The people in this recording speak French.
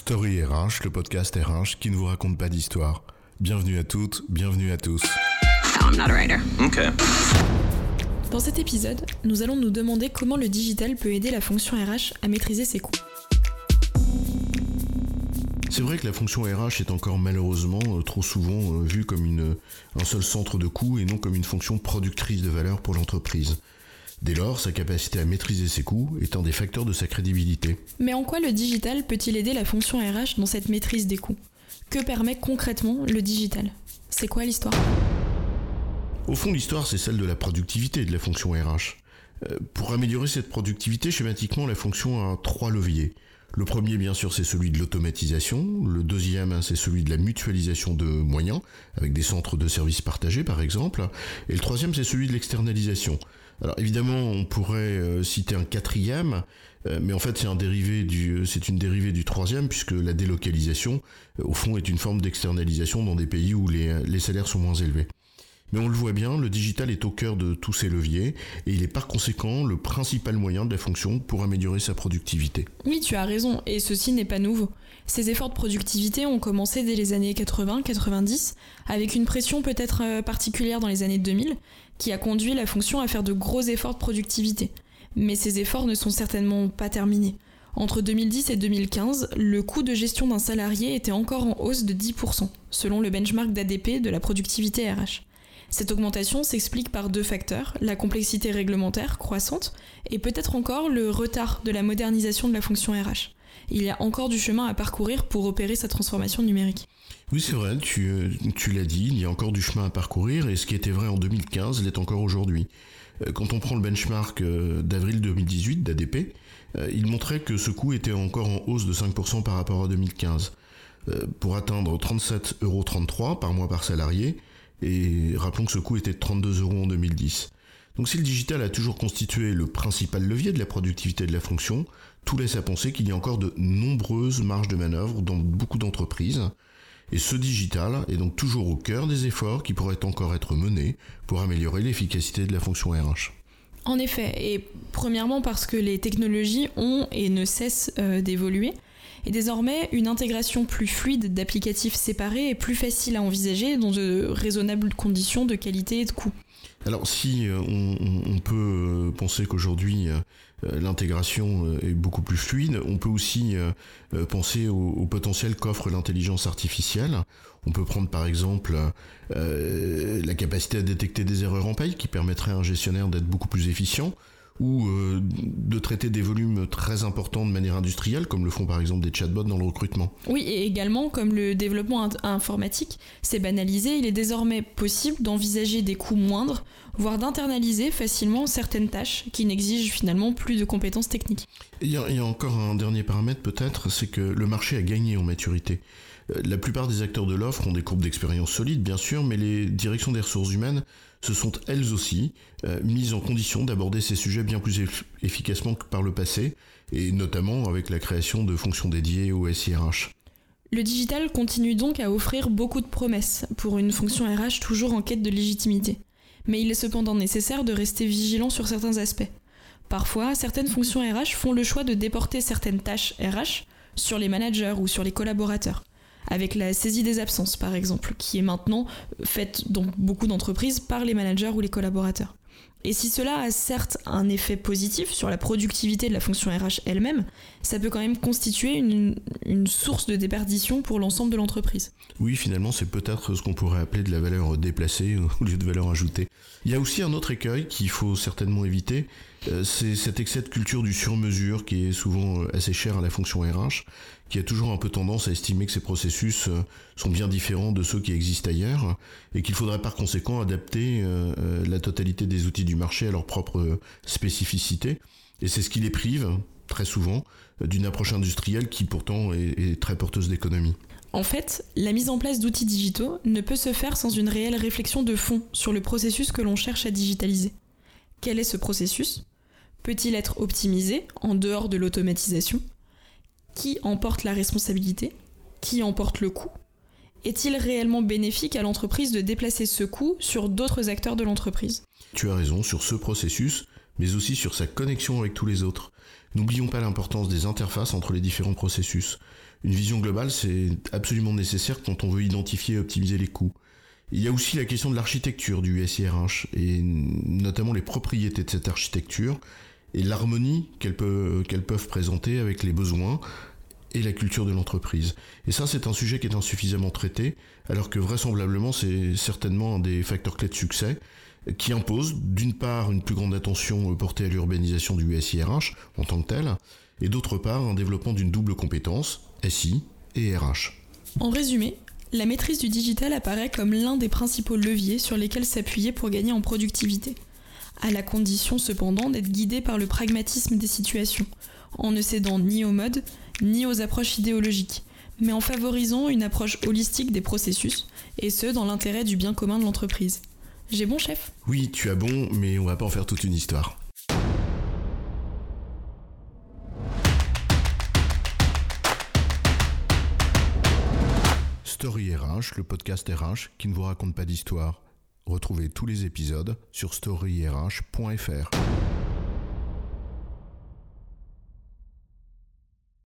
Story RH, le podcast RH qui ne vous raconte pas d'histoire. Bienvenue à toutes, bienvenue à tous. I'm not a writer. Okay. Dans cet épisode, nous allons nous demander comment le digital peut aider la fonction RH à maîtriser ses coûts. C'est vrai que la fonction RH est encore malheureusement euh, trop souvent euh, vue comme une, un seul centre de coûts et non comme une fonction productrice de valeur pour l'entreprise. Dès lors, sa capacité à maîtriser ses coûts est un des facteurs de sa crédibilité. Mais en quoi le digital peut-il aider la fonction RH dans cette maîtrise des coûts? Que permet concrètement le digital? C'est quoi l'histoire? Au fond, l'histoire, c'est celle de la productivité de la fonction RH. Euh, pour améliorer cette productivité, schématiquement, la fonction a trois leviers. Le premier, bien sûr, c'est celui de l'automatisation. Le deuxième, c'est celui de la mutualisation de moyens, avec des centres de services partagés, par exemple. Et le troisième, c'est celui de l'externalisation. Alors évidemment, on pourrait euh, citer un quatrième, euh, mais en fait, c'est un dérivé du, c'est une dérivée du troisième, puisque la délocalisation, euh, au fond, est une forme d'externalisation dans des pays où les, les salaires sont moins élevés. Mais on le voit bien, le digital est au cœur de tous ces leviers et il est par conséquent le principal moyen de la fonction pour améliorer sa productivité. Oui, tu as raison, et ceci n'est pas nouveau. Ces efforts de productivité ont commencé dès les années 80-90, avec une pression peut-être euh, particulière dans les années 2000, qui a conduit la fonction à faire de gros efforts de productivité. Mais ces efforts ne sont certainement pas terminés. Entre 2010 et 2015, le coût de gestion d'un salarié était encore en hausse de 10%, selon le benchmark d'ADP de la productivité RH. Cette augmentation s'explique par deux facteurs, la complexité réglementaire croissante et peut-être encore le retard de la modernisation de la fonction RH. Il y a encore du chemin à parcourir pour opérer sa transformation numérique. Oui, c'est vrai, tu, euh, tu l'as dit, il y a encore du chemin à parcourir et ce qui était vrai en 2015 l'est encore aujourd'hui. Euh, Quand on prend le benchmark euh, d'avril 2018 d'ADP, il montrait que ce coût était encore en hausse de 5% par rapport à 2015, pour atteindre 37,33 euros par mois par salarié, et rappelons que ce coût était de 32 euros en 2010. Donc si le digital a toujours constitué le principal levier de la productivité de la fonction, tout laisse à penser qu'il y a encore de nombreuses marges de manœuvre dans beaucoup d'entreprises. Et ce digital est donc toujours au cœur des efforts qui pourraient encore être menés pour améliorer l'efficacité de la fonction RH. En effet, et premièrement parce que les technologies ont et ne cessent euh, d'évoluer, et désormais une intégration plus fluide d'applicatifs séparés est plus facile à envisager dans de raisonnables conditions de qualité et de coût. Alors si euh, on, peut euh, penser qu'aujourd'hui euh, l'intégration est beaucoup plus fluide, on peut aussi penser au, potentiel qu'offre l'intelligence artificielle. On peut prendre par exemple la capacité à détecter des erreurs en paye qui permettrait à un gestionnaire d'être beaucoup plus efficient ou euh, de traiter des volumes très importants de manière industrielle, comme le font par exemple des chatbots dans le recrutement. Oui, et également, comme le développement informatique s'est banalisé, il est désormais possible d'envisager des coûts moindres, voire d'internaliser facilement certaines tâches qui n'exigent finalement plus de compétences techniques. Il y, il y a encore un dernier paramètre peut-être, c'est que le marché a gagné en maturité. La plupart des acteurs de l'offre ont des courbes d'expérience solides, bien sûr, mais les directions des ressources humaines se sont elles aussi euh, mises en condition d'aborder ces sujets bien plus eff efficacement que par le passé, et notamment avec la création de fonctions dédiées au SIRH. Le digital continue donc à offrir beaucoup de promesses pour une fonction RH toujours en quête de légitimité. Mais il est cependant nécessaire de rester vigilant sur certains aspects. Parfois, certaines fonctions RH font le choix de déporter certaines tâches RH sur les managers ou sur les collaborateurs avec la saisie des absences par exemple, qui est maintenant faite dans beaucoup d'entreprises par les managers ou les collaborateurs. Et si cela a certes un effet positif sur la productivité de la fonction RH elle-même, ça peut quand même constituer une, source de déperdition pour l'ensemble de l'entreprise. Oui, finalement, c'est peut-être ce qu'on pourrait appeler de la valeur déplacée au lieu de valeur ajoutée. Il y a aussi un autre écueil qu'il faut certainement éviter, euh, c'est cet excès de culture du sur-mesure qui est souvent assez cher à la fonction RH, qui a toujours un peu tendance à estimer que ces processus euh, sont bien différents de ceux qui existent ailleurs, et qu'il faudrait par conséquent adapter euh, la totalité des outils du marché à leur propre spécificité. Et c'est ce qui les prive, très souvent, d'une approche industrielle qui pourtant est, est très porteuse d'économie. En fait, la mise en place d'outils digitaux ne peut se faire sans une réelle réflexion de fond sur le processus que l'on cherche à digitaliser. Quel est ce processus? Peut-il être optimisé en dehors de l'automatisation? Qui emporte la responsabilité? Qui emporte le coût? Est-il réellement bénéfique à l'entreprise de déplacer ce coût sur d'autres acteurs de l'entreprise? Tu as raison, sur ce processus, mais aussi sur sa connexion avec tous les autres. N'oublions pas l'importance des interfaces entre les différents processus. Une vision globale, c'est absolument nécessaire quand on veut identifier et optimiser les coûts. Il y a aussi la question de l'architecture du SIRH, et notamment les propriétés de cette architecture, et l'harmonie qu'elles peuvent, présenter avec les besoins et la culture de l'entreprise. Et ça, c'est un sujet qui est insuffisamment traité, alors que vraisemblablement, c'est certainement un des facteurs clés de succès, qui impose d'une part une plus grande attention portée à l'urbanisation du SIRH en tant que tel, et d'autre part un développement d'une double compétence, SI et RH. En résumé, la maîtrise du digital apparaît comme l'un des principaux leviers sur lesquels s'appuyer pour gagner en productivité, à la condition cependant d'être guidé par le pragmatisme des situations, en ne cédant ni aux modes, ni aux approches idéologiques, mais en favorisant une approche holistique des processus, et ce dans l'intérêt du bien commun de l'entreprise. J'ai bon, chef? Oui, tu as bon, mais on va pas en faire toute une histoire. Story RH, le podcast RH qui ne vous raconte pas d'histoire. Retrouvez tous les épisodes sur storyrh.fr.